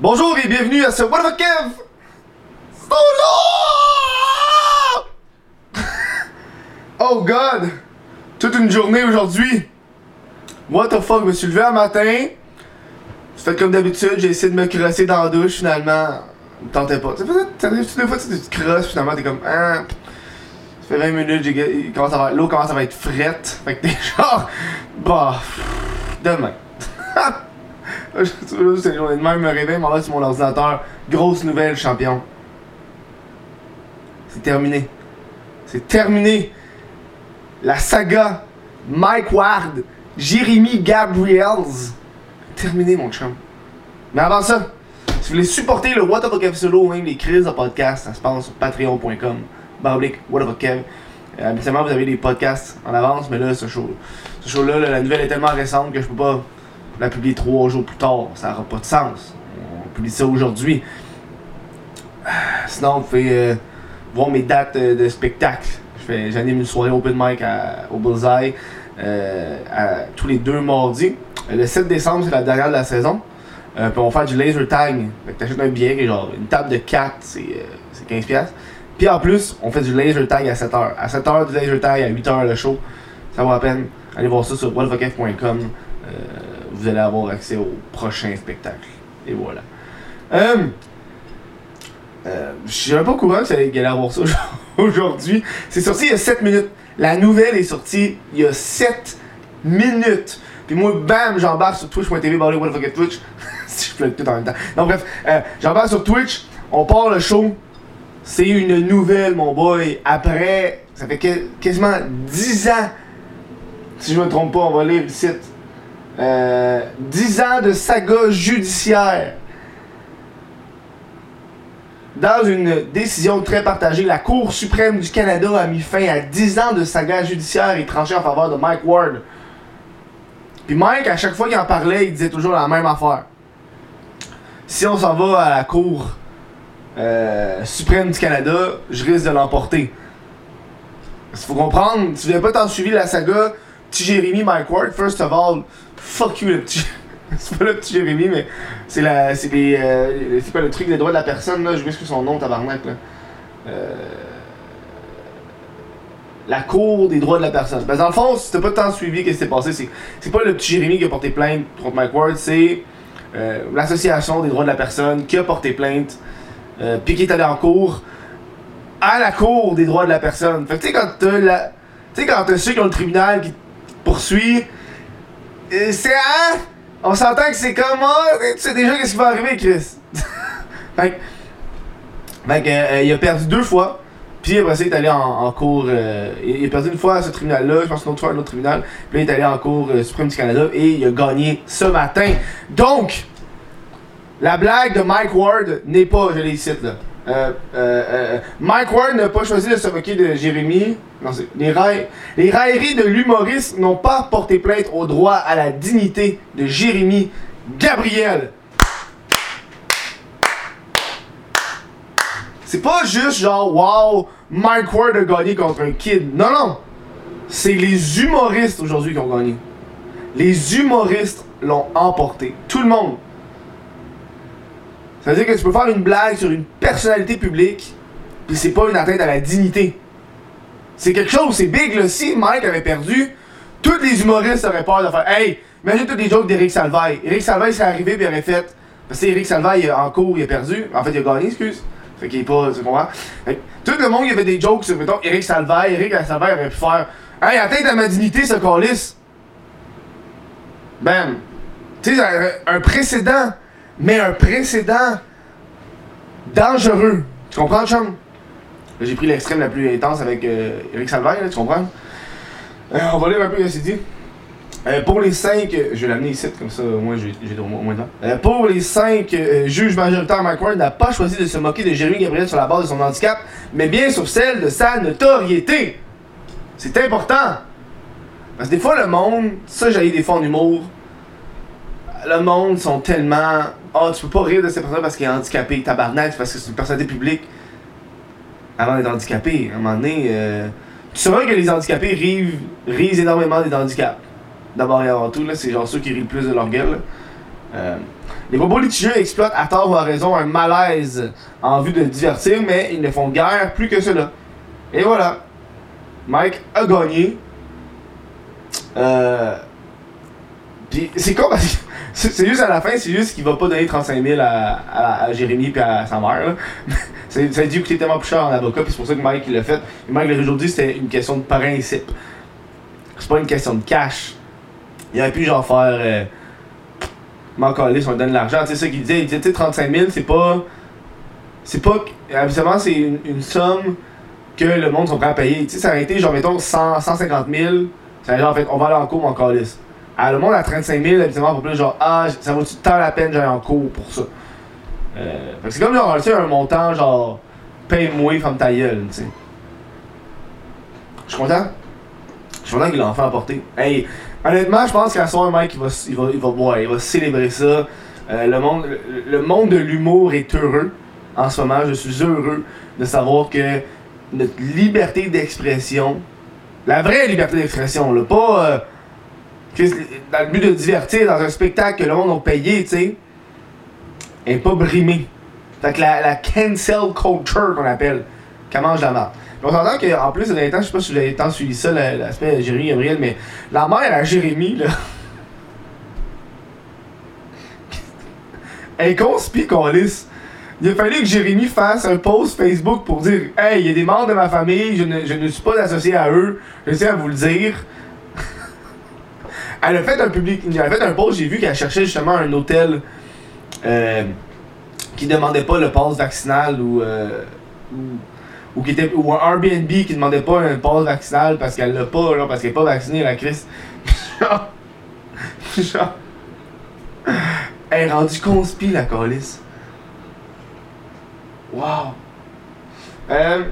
Bonjour et bienvenue à ce What the Kev Solo Oh god Toute une journée aujourd'hui What the fuck, je me suis levé un matin fait comme d'habitude, j'ai essayé de me crosser dans la douche finalement. Me tentait pas. Tu sais, ça arrive des fois, tu te crosses finalement, t'es comme ah. Ça fait 20 minutes, l'eau commence à être frette. Fait que t'es genre. Bah. Demain. C'est une journée de même, me réveille, m'en sur mon ordinateur. Grosse nouvelle, champion. C'est terminé. C'est terminé. La saga Mike Ward, Jérémy Gabriels. Terminé, mon chum. Mais avant ça, si vous voulez supporter le What Fuck Kev Solo ou même les crises de podcast, ça se passe sur patreon.com. Baroblique What Fuck Kev. Euh, habituellement, vous avez des podcasts en avance, mais là, ce show, ce show-là, là, la nouvelle est tellement récente que je peux pas la publier trois jours plus tard. Ça n'aura pas de sens. On publie ça aujourd'hui. Sinon, vous pouvez euh, voir mes dates euh, de spectacle. J'anime une soirée open mic au Bullseye euh, à- tous les deux mardis. Le 7 décembre, c'est la dernière de la saison. Puis on va faire du laser tag. Fait que t'achètes un billet qui est genre une table de 4, c'est euh, c'est 15$. piastres. Puis en plus, on fait du laser tag à 7h. À 7h du laser tag, à 8h le show. Ça vaut la peine. Allez voir ça sur whatthefkf.com. Euh, vous allez avoir accès au prochain spectacle. Et voilà. Euh, euh, je suis pas au courant que allait aller avoir ça aujourd'hui. C'est sorti il y a 7 minutes. La nouvelle est sortie il y a 7 minutes. Puis moi, bam, j'embarque sur twitch.tv, fuck est Twitch. si je plug tout en même temps. Non, bref, euh, j'embarque sur Twitch, on part le show. C'est une nouvelle, mon boy. Après, ça fait quasiment 10 ans. Si je me trompe pas, on va lire le site. Euh, 10 ans de saga judiciaire. Dans une décision très partagée, la Cour suprême du Canada a mis fin à 10 ans de saga judiciaire et tranché en faveur de Mike Ward. Puis Mike, à chaque fois qu'il en parlait, il disait toujours la même affaire. Si on s'en va à la Cour euh, suprême du Canada, je risque de l'emporter. Il faut comprendre, si vous n'avez pas tant suivi la saga, petit Jérémy Mike Ward, first of all, fuck you le petit. c'est pas le petit Jérémy, mais c'est la. C'est les. euh, c'est quoi le truc des droits de la personne là, je m'excuse son nom, tabarnak là. Euh, la cour des droits de la personne. Ben, dans le fond, si t'as pas tant suivi qu'est-ce qui s'est passé, c'est, c'est pas le petit Jérémy qui a porté plainte contre Mike Ward, c'est euh, l'association des droits de la personne qui a porté plainte, puis qui est allé en cours à la cour des droits de la personne. Fait que tu sais, quand t'as la. Tu sais, quand t'as ceux qui ont le tribunal qui poursuit, c'est hein? On s'entend que c'est comme. ah, tu sais déjà qu'est-ce qui va arriver, Chris? fait que. Fait que, euh, il a perdu deux fois. Puis après ça, il est allé en, en cours. euh, il a perdu une fois à ce tribunal-là, je pense une autre fois à un autre tribunal. Puis là, il est allé en cours euh, suprême du Canada et il a gagné ce matin. Donc, la blague de Mike Ward n'est pas, je les cite là. Euh, euh, euh, Mike Ward n'a pas choisi de se moquer de Jérémy. Les, les railleries de l'humoriste n'ont pas porté plainte au droit à la dignité de Jérémy Gabriel. C'est pas juste genre, wow, Mike Ward a gagné contre un kid. Non, non. C'est les humoristes aujourd'hui qui ont gagné. Les humoristes l'ont emporté. Tout le monde. Ça veut dire que tu peux faire une blague sur une personnalité publique, puis c'est pas une atteinte à la dignité. C'est quelque chose, c'est big là. Si Mike avait perdu, tous les humoristes auraient peur de faire Hey, imagine tous les jokes d'Éric Salvaille. Éric Salvaille serait arrivé il aurait fait. Parce que Éric Salvaille en cours, il a perdu. En fait, il a gagné, excuse. Fait qu'il est pas. Tu comprends? Fait tout le monde, il avait des jokes sur, mettons, Éric Salvaille. Éric Salvaille aurait pu faire Hey, atteinte à ma dignité, ce calice. Bam. Tu sais, un précédent. Mais un précédent dangereux. Tu comprends, chum? J'ai pris l'extrême la plus intense avec euh, Eric Salvaille, là, tu comprends? Euh, on va lire un peu ce qu'il dit. Euh, pour les cinq, je vais l'amener ici, comme ça, au moins j'ai au moins de temps. Pour les cinq juges majoritaires, Mike Ward n'a pas choisi de se moquer de Jérémy Gabriel sur la base de son handicap, mais bien sur celle de sa notoriété. C'est important. Parce que des fois, le monde, ça j'ai des fois en humour, le monde sont tellement. Oh, tu peux pas rire de cette personne parce qu'il est handicapé. Tabarnak, parce que c'est une personnalité publique. Avant d'être handicapé, à un moment donné, euh, tu sauras que les handicapés rient, rient énormément des handicaps. D'abord et avant tout, là, c'est genre ceux qui rient le plus de leur gueule. Euh, Les propos litigieux exploitent à tort ou à raison un malaise en vue de divertir, mais ils ne font guère plus que cela. Et voilà. Mike a gagné. Euh. Puis c'est con parce que c'est juste à la fin, c'est juste qu'il va pas donner 35 000 à, à, Jérémy puis à sa mère. Ça, a dû coûter tellement plus cher en avocat, puis c'est pour ça que Mike l'a fait. Et Mike aujourd'hui, c'était une question de principe. C'est pas une question de cash. Il aurait pu genre faire. Euh, on donne l'argent. C'est ça qu'il disait. Il disait, 35 000, c'est pas. C'est pas. Habituellement, c'est une, somme que le monde sont prêts à payer. Tu sais, ça aurait été genre, mettons, 100, 150 000. Ça aurait genre, en fait, on va aller en cours, mon. À le monde à 35 000, habituellement, pour plus genre, ah, ça vaut-tu tant la peine d'aller en cours pour ça? Euh, c'est comme genre, un montant genre, paye-moi, femme ta tu sais. Je suis content. Je suis content qu'il l'en fait apporter. Hey, honnêtement, je pense qu'à soir, Mike, il va, il va, il va, il va célébrer ça. Euh, le, monde, le, monde de l'humour est heureux en ce moment. Je suis heureux de savoir que notre liberté d'expression, la vraie liberté d'expression, là, pas euh, dans le but de divertir dans un spectacle que le monde a payé, tu sais, est pas brimée. Fait que la, la cancel culture qu'on appelle, qu'elle mange la marque. On s'entend qu'en plus, dans temps, je sais pas si vous avez tant suivi ça, l'aspect Jérémy Gabriel, mais la mère à Jérémy, là. Elle conspire qu'on lisse. Il a fallu que Jérémy fasse un post Facebook pour dire Hey, il y a des membres de ma famille, je ne, je ne suis pas associé à eux, je tiens à vous le dire. Elle a fait un public, elle a fait un post, j'ai vu qu'elle cherchait justement un hôtel euh, qui demandait pas le pass vaccinal ou, euh, ou qui était, ou un Airbnb qui demandait pas un passe vaccinal parce qu'elle l'a pas, là, parce qu'elle est pas vaccinée, la Chris. genre. genre. Elle est rendue conspi, la calice. Wow. Euh,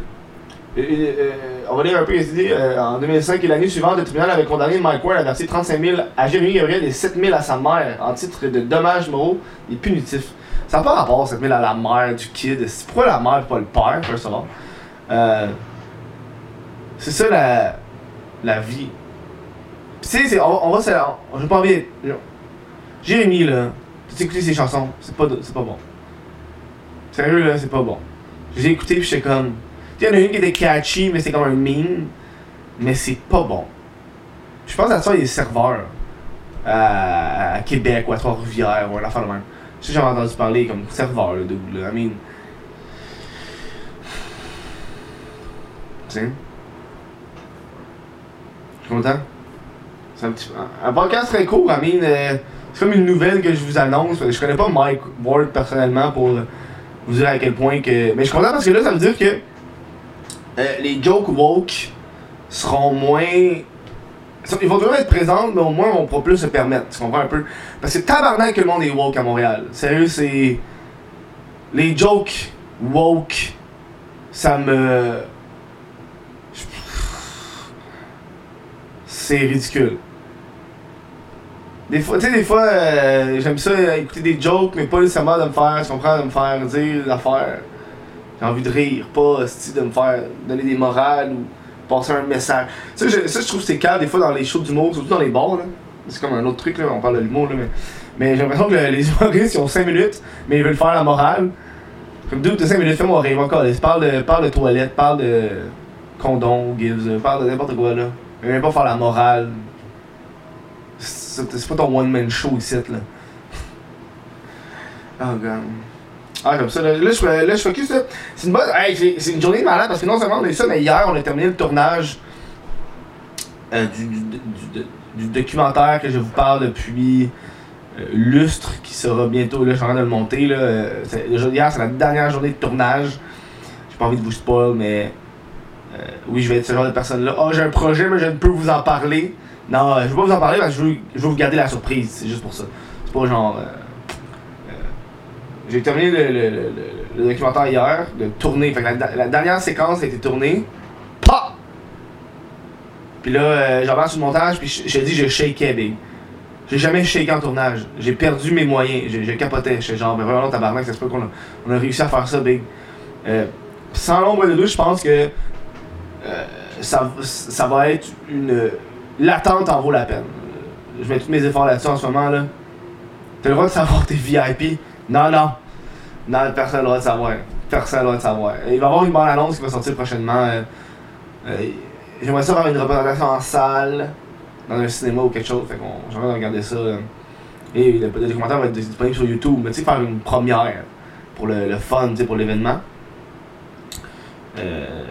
on va lire un peu les idées. en 2005 et l'année suivante, le tribunal avait condamné Mike Ward à verser 35 000 à Jérémy Gabriel et 7 000 à sa mère en titre de dommages moraux et punitifs. Ça n'a pas rapport 7 000 à la mère du kid. Pourquoi la mère pas le père, first of all? Euh, c'est ça la, la vie. Tu sais, on, va se. J'ai pas envie. Jérémy, là, tu écouté ses chansons, c'est pas, pas bon. Sérieux, là, c'est pas bon. Je les ai écoutées, puis j'étais comme. Il y en a une qui était catchy, mais c'est comme un meme. Mais c'est pas bon. Je pense à ça, il est serveur. À, Québec ou à Trois-Rivières ou à la fin de même. Je sais, j'avais entendu parler comme serveur, là, de là. I mean. Je suis content. C'est un petit un, podcast très court, I mean, euh, c'est comme une nouvelle que je vous annonce. Je connais pas Mike Ward personnellement pour vous dire à quel point que. Mais je suis content parce que là, ça veut dire que euh, les jokes woke seront moins. Ils vont toujours être présents, mais au moins on pourra plus se permettre. Tu comprends un peu? Parce que tabarnak que le monde est woke à Montréal. Sérieux, c'est. Les jokes woke, ça me c'est ridicule. Des fois, tu sais, des fois, euh, j'aime ça écouter des jokes, mais pas nécessairement de me faire, tu comprends, de me faire dire des affaires. J'ai envie de rire, pas de me faire donner des morales ou passer un message. Ça, je, je trouve que c'est calme des fois dans les shows d'humour, surtout dans les bars. Là. C'est comme un autre truc, là, on parle de l'humour, là, mais, mais j'ai l'impression que les humoristes, ils ont 5 minutes, mais ils veulent faire la morale. Comme 2 ou 5 minutes, fais-moi rire encore. Parle de, parle de toilette, parle de condom, gives, parle de n'importe quoi, là. Mais même pas faire la morale. C'est pas ton one-man show ici, là. Oh god. Ah, comme ça, là, là, je, focus, là. C'est une bonne. Hey, c'est une journée de malade parce que non seulement on a eu ça, mais hier, on a terminé le tournage euh, du, du, du, documentaire que je vous parle depuis euh, Lustre, qui sera bientôt, là, je suis en train de le monter, là. Euh, hier, c'est la dernière journée de tournage. J'ai pas envie de vous spoil, mais oui, je vais être ce genre de personne-là. Oh, j'ai un projet, mais je ne peux vous en parler. Non, je veux pas vous en parler parce que je veux, je veux vous garder la surprise. C'est juste pour ça. C'est pas genre. Euh, j'ai terminé le, le, le, documentaire hier, de tourner. Fait la, dernière séquence a été tournée. PA! Puis là, j'avance sur le montage, puis je, te dis, je shakais, big. J'ai jamais shaké en tournage. J'ai perdu mes moyens. J'ai capoté. J'étais genre, mais vraiment, tabarnak, ça se peut qu'on a, on a réussi à faire ça, big. sans l'ombre de doute, je pense que euh, ça, ça va être une. L'attente en vaut la peine. Je mets tous mes efforts là-dessus en ce moment. là. T'as le droit de savoir tes VIP. Non, non. Non, personne n'a le droit de savoir. Personne n'a le de savoir. Il va y avoir une bonne annonce qui va sortir prochainement. Euh, euh, J'aimerais ça avoir une représentation en salle, dans un cinéma ou quelque chose. Fait qu'on j'aimerais regarder ça. euh. Et le, documentaire être disponible sur YouTube. Mais tu sais, faire une première pour le, fun, tu sais, pour l'événement. Euh,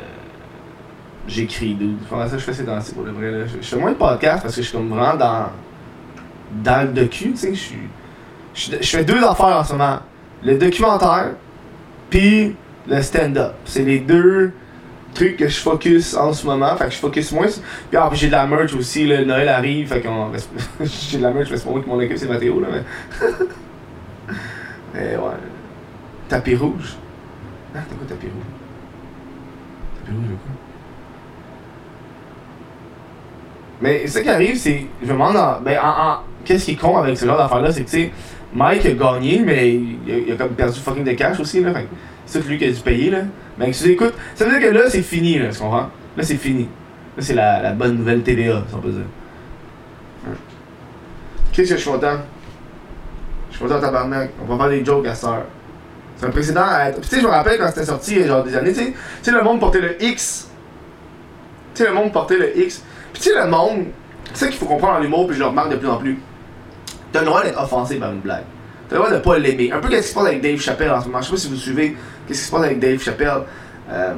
J'écris, dude. Ça je fais ces temps-ci pour le vrai? Là. Je, je fais moins de podcast parce que je suis comme vraiment dans, dans le docu, tu sais. Je suis. Je, fais deux affaires en ce moment. Le documentaire, puis le stand-up. C'est les deux trucs que je focus en ce moment. Fait que je focus moins. Puis ah, j'ai de la merch aussi, là, Noël arrive. Fait qu'on. j'ai de la merch, c'est pas moi qui m'en occupe, c'est Mathéo, là. Mais. mais ouais. Tapis rouge. Ah, t'as quoi tapis rouge? Tapis rouge, quoi? Mais ce qui arrive, c'est. Je me demande. en- ben, en, en- Qu'est-ce qui est con avec ce genre d'affaire-là, c'est que, tu sais, Mike a gagné, mais il a, comme perdu fucking de cash aussi, là. C'est lui qui a dû payer, là. Mais tu écoute, ça veut dire que là, c'est fini, là, tu comprends? Là, c'est fini. Là, c'est la, la bonne nouvelle TVA, si on peut dire. Qu'est-ce que je suis content? Je suis content, tabarnak. On va faire des jokes à cette heure. C'est un précédent à être. Tu sais, je me rappelle quand c'était sorti, genre des années, tu sais, tu sais, le monde portait le X. Tu sais, le monde portait le X. Puis, tu sais, le monde, c'est ça qu'il faut comprendre en humour, puis je le remarque de plus en plus. T'as le droit d'être offensé par une blague. T'as le droit de pas l'aimer. Un peu qu'est-ce qui se passe avec Dave Chappelle en ce moment? Je sais pas si vous suivez qu'est-ce qui se passe avec Dave Chappelle. Euh,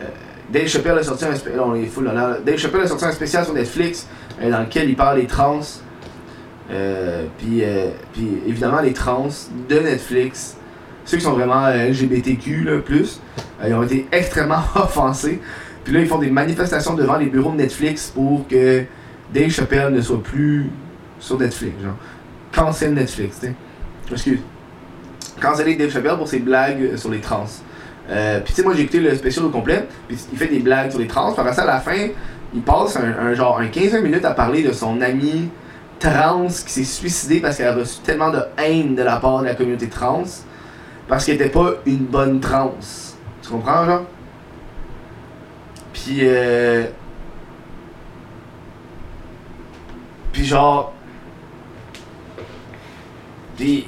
euh, Dave Chappelle a sorti un spécial. est là. Dave Chappelle a sorti un spécial sur Netflix euh, dans lequel il parle des trans. Puis, puis évidemment, les trans de Netflix, ceux qui sont vraiment LGBTQ, là, plus, ils ont été extrêmement offensés. Puis là, ils font des manifestations devant les bureaux de Netflix pour que Dave Chappelle ne soit plus sur Netflix. Genre, cancel Netflix, tu sais. Excuse. Canceller Dave Chappelle pour ses blagues sur les trans. Euh, puis tu sais, moi j'ai écouté le spécial au complet, puis il fait des blagues sur les trans. Après ça, à la fin, il passe un, un genre un 15 minutes à parler de son ami trans qui s'est suicidé parce qu'elle a reçu tellement de haine de la part de la communauté trans parce qu'elle était pas une bonne trans. Tu comprends, genre? Puis euh... Puis genre... Puis,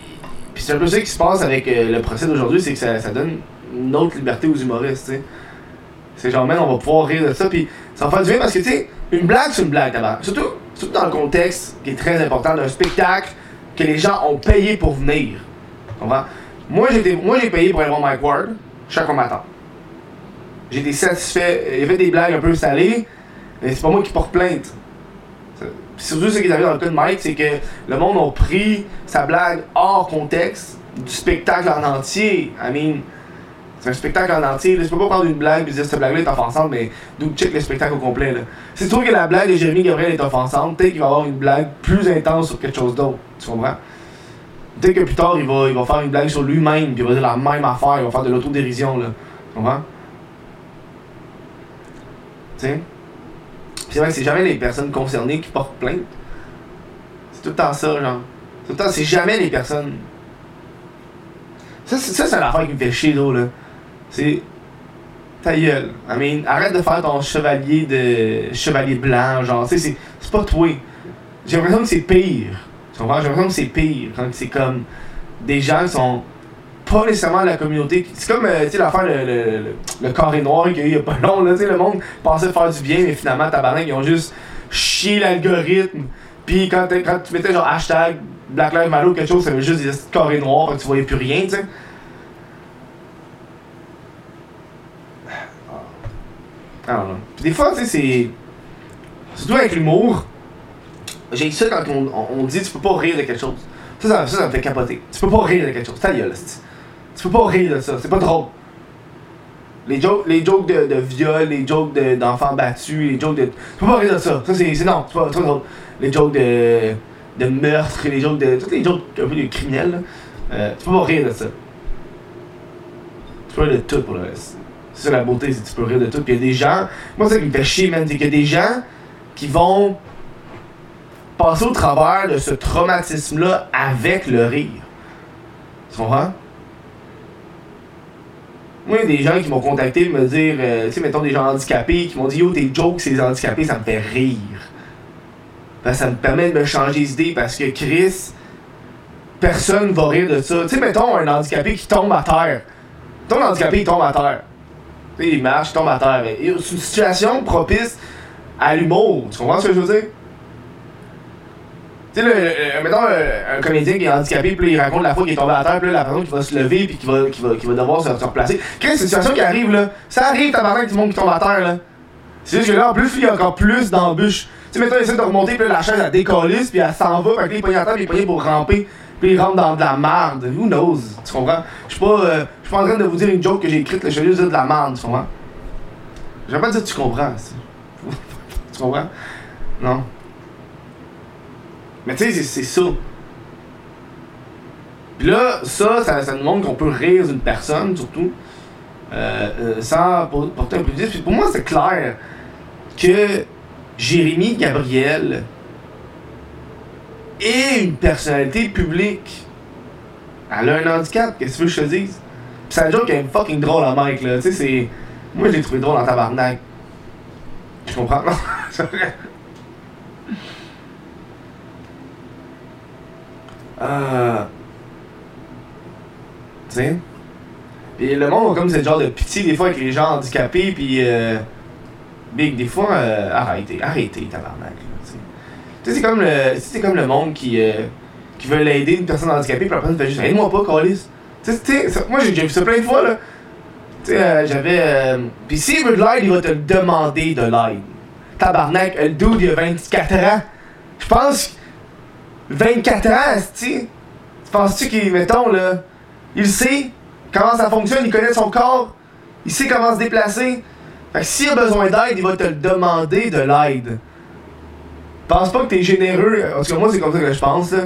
puis c'est un peu ça qui se passe avec euh, le procès d'aujourd'hui, c'est que ça, donne une autre liberté aux humoristes. C'est genre, man, on va pouvoir rire de ça, puis ça va faire du bien parce que, tu sais, une blague, c'est une blague, d'abord. Surtout, surtout dans le contexte qui est très important d'un spectacle que les gens ont payé pour venir. Moi, j'ai payé pour aller voir Mike Ward chaque matin. J'ai été satisfait. Il y avait des blagues un peu salées, mais c'est pas moi qui porte plainte. Surtout ce qui est arrivé dans le cas de Mike, c'est que le monde a pris sa blague hors contexte du spectacle en entier. I mean, c'est un spectacle en entier. Là. Tu peux pas prendre une blague et dire cette blague-là est offensante, mais d'où check le spectacle au complet. Là. Si tu trouves que la blague de Jérémy Gabriel est offensante, peut-être qu'il va avoir une blague plus intense sur quelque chose d'autre. Tu comprends? Peut-être que plus tard, il va, il va faire une blague sur lui-même, puis il va dire la même affaire, il va faire de l'autodérision. Tu comprends? Tu sais? C'est vrai que c'est jamais les personnes concernées qui portent plainte. C'est tout le temps ça, genre. Tout le temps, c'est jamais les personnes. Ça, c'est, ça, c'est chier, là. là. C'est. Ta gueule. I mean, arrête de faire ton chevalier de. chevalier blanc, genre. C'est, c'est pas toi. J'ai l'impression que c'est pire. Tu comprends? J'ai l'impression que c'est pire. Quand c'est comme. Des gens sont pas nécessairement la communauté. C'est comme, euh, sais, l'affaire, le, le, le, carré noir qu'il a il y a pas long, le monde pensait faire du bien, mais finalement, tabarnak, ils ont juste chié l'algorithme. Puis quand, tu mettais genre hashtag Black Lives Matter ou quelque chose, ça avait juste des carrés noirs, tu voyais plus rien, tu sais. Ah. Puis des fois, tu c'est. Surtout avec l'humour, j'ai ça quand on, on, dit tu peux pas rire de quelque chose. Ça, ça, me fait capoter. Tu peux pas rire de quelque chose. Ta gueule. Tu peux pas rire de ça. C'est pas drôle. Les jokes, les jokes de, de viol, les jokes de- d'enfants battus, les jokes de. Tu peux pas rire de ça. Ça, c'est non, c'est pas, pas drôle. Les jokes de, de meurtre, les jokes de. Toutes les jokes un peu de criminels, là. Euh, tu peux pas rire de ça. Tu peux rire de tout pour le reste. C'est ça la beauté, c'est que tu peux rire de tout. Puis il y a des gens. Moi, c'est ça qui me fait chier, man. C'est qu'il y a des gens qui vont passer au travers de ce traumatisme-là avec le rire. Tu comprends? Moi, il y a des gens qui m'ont contacté me dire, euh, tu sais, mettons des gens handicapés qui m'ont dit Yo, tes jokes, c'est les handicapés, ça me fait rire. Que ça me permet de me changer d'idée parce que Chris, personne va rire de ça. Tu sais, mettons un handicapé qui tombe à terre. Ton handicapé, il tombe à terre. Tu sais, il marche, il tombe à terre. C'est une situation propice à l'humour. Tu comprends ce que je veux dire? Tu sais, le, mettons un, comédien qui est handicapé, puis il raconte la fois qu'il est tombé à terre, puis là, la personne qui va se lever, puis qui va, qui va, va devoir se, replacer. Quelle situation qui arrive, là? Ça arrive, tabarnak, tout le monde qui tombe à terre, là. C'est juste que là, en plus, il y a encore plus d'embûches. Tu sais, mettons, il essaie de remonter, puis la chaise, elle décollisse, puis elle s'en va, puis là, il pogne à terre, puis il est pour ramper, puis il rentre dans de la merde. Who knows? Tu comprends? Je suis pas, euh, je suis pas en train de vous dire une joke que j'ai écrite, je vais juste dire de la merde, tu comprends? Je vais pas dire tu comprends, tu comprends? Non. Mais tu sais, c'est ça. Puis là, ça, ça, nous montre qu'on peut rire d'une personne, surtout, euh, euh, sans porter un préjudice. Puis pour moi, c'est clair que Jérémy Gabriel est une personnalité publique. Elle a un handicap, qu'est-ce que je te dise? C'est un joke est fucking drôle à Mike, là. Tu sais, c'est. Moi, je l'ai trouvé drôle en tabarnak. Tu comprends? Non, Euh. Tu sais? Le monde a comme ce genre de pitié des fois avec les gens handicapés, puis. Euh, Big, des fois, euh, arrêtez, arrêtez, tabarnak. Tu sais, c'est comme, le, c'est comme le monde qui, euh, qui veut l'aider une personne handicapée, puis la personne fait juste aide-moi pas, Calis. Tu sais, moi j'ai déjà vu ça plein de fois, là. Tu sais, euh, j'avais. Euh, puis s'il veut de l'aide, il va te demander de l'aide. Tabarnak, le dude, il a 24 ans. Je pense 24 ans, tu Penses-tu qu'il, mettons, là, il sait comment ça fonctionne, il connaît son corps, il sait comment se déplacer. Fait que s'il a besoin d'aide, il va te le demander de l'aide. Pense pas que t'es généreux. Parce que moi, c'est comme ça que je pense, là.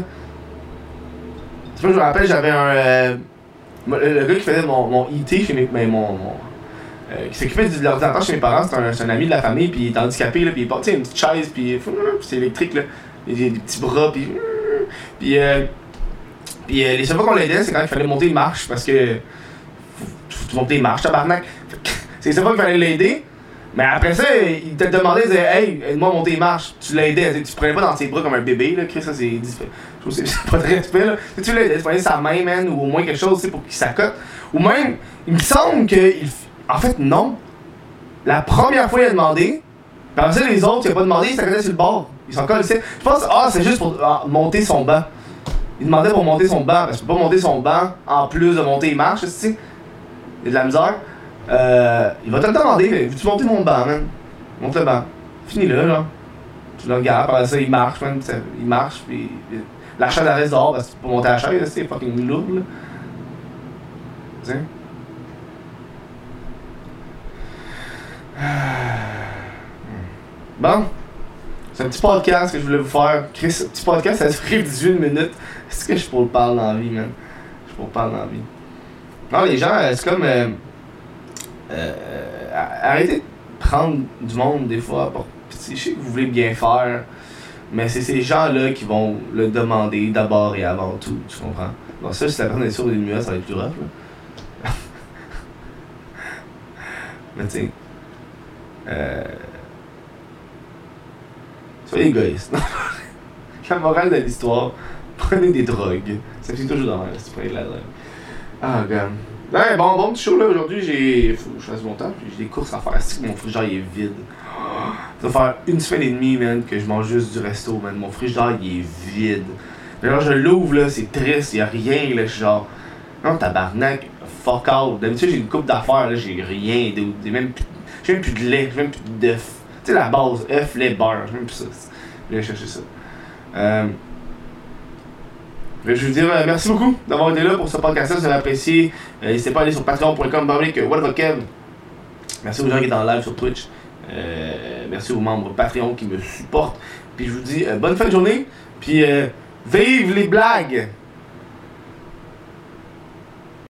Je me rappelle, j'avais un. Euh, le, gars qui faisait mon, IT chez mes. Ben, mon, euh, qui s'occupait de l'ordinateur chez mes parents, c'est un, un, ami de la famille, puis il est handicapé, là, puis il porté une petite chaise, puis c'est électrique, là. Il a des petits bras, puis puis, euh, puis euh, les seules fois qu'on l'aidait, c'est quand il fallait monter une marche parce que. Faut, monter une marche, tabarnak. c'est les seules fois qu'il fallait l'aider. Mais après ça, il te demandait, il disait, hey, aide-moi à monter une marche. Tu l'aidais, tu prenais pas dans ses bras comme un bébé, là, Chris, ça c'est. Je sais c'est pas très respect, là. Tu l'aidais, tu prenais sa main, man, ou au moins quelque chose, tu pour qu'il s'accote. Ou même, il me semble que. En fait, non. La première fois, il a demandé, puis après ça, les autres, il a pas demandé, il s'accotait sur le bord. Ils sont collés. Je pense, ah, c'est juste pour ah, monter son banc. Il demandait pour monter son banc, parce que tu peux pas monter son banc en plus de monter les marches, tu sais. Il y a de la misère. Euh, il va te le demander, veux-tu monter mon banc, man? Monte le banc. Finis-le, là. Tu le regardes, ça, il marche, man. Il marche, puis la chaise reste dehors, parce que tu peux monter la chaise, c'est fucking lourd, là. Tu? Bon. C'est un petit podcast que je voulais vous faire. Chris, petit podcast, ça se fait 18 minutes. Est-ce que je peux le parler dans la vie, man? Je peux le parler dans la vie. Non, les gens, c'est comme. Euh, euh, arrêtez de prendre du monde des fois. Pour, je sais que vous voulez bien faire, mais c'est ces gens-là qui vont le demander d'abord et avant tout. Tu comprends? Bon, ça, si la personne est sûre des nuages, ça va être plus rough, là. mais tu sais. Euh, Soyez égoïste. la morale de l'histoire, prenez des drogues. Ça fait toujours dans si vous prenez de la drogue. Ah, god. Ouais, bon, bon petit show là aujourd'hui, j'ai. Faut que je fasse mon temps, j'ai des courses à faire. C'est mon frigidaire il est vide. Ça va faire une semaine et demie, man, que je mange juste du resto, man. Mon frigidaire il est vide. Mais alors je l'ouvre là, c'est triste, y a rien là, je suis genre. Non, tabarnak, fuck out. D'habitude j'ai une coupe d'affaires là, j'ai rien. J'ai même, même plus de lait, j'ai même plus d'œufs sais, la base, œuf, lait, beurre, même ça. Je vais chercher ça. Euh, je veux dire euh, merci beaucoup d'avoir été là pour ce podcast-là, si vous avez apprécié. Euh, n'hésitez pas à aller sur patreon.com, Kev. Merci aux gens qui sont en live sur Twitch. merci aux membres Patreon qui me supportent. Puis je vous dis bonne fin de journée. Puis vive les blagues!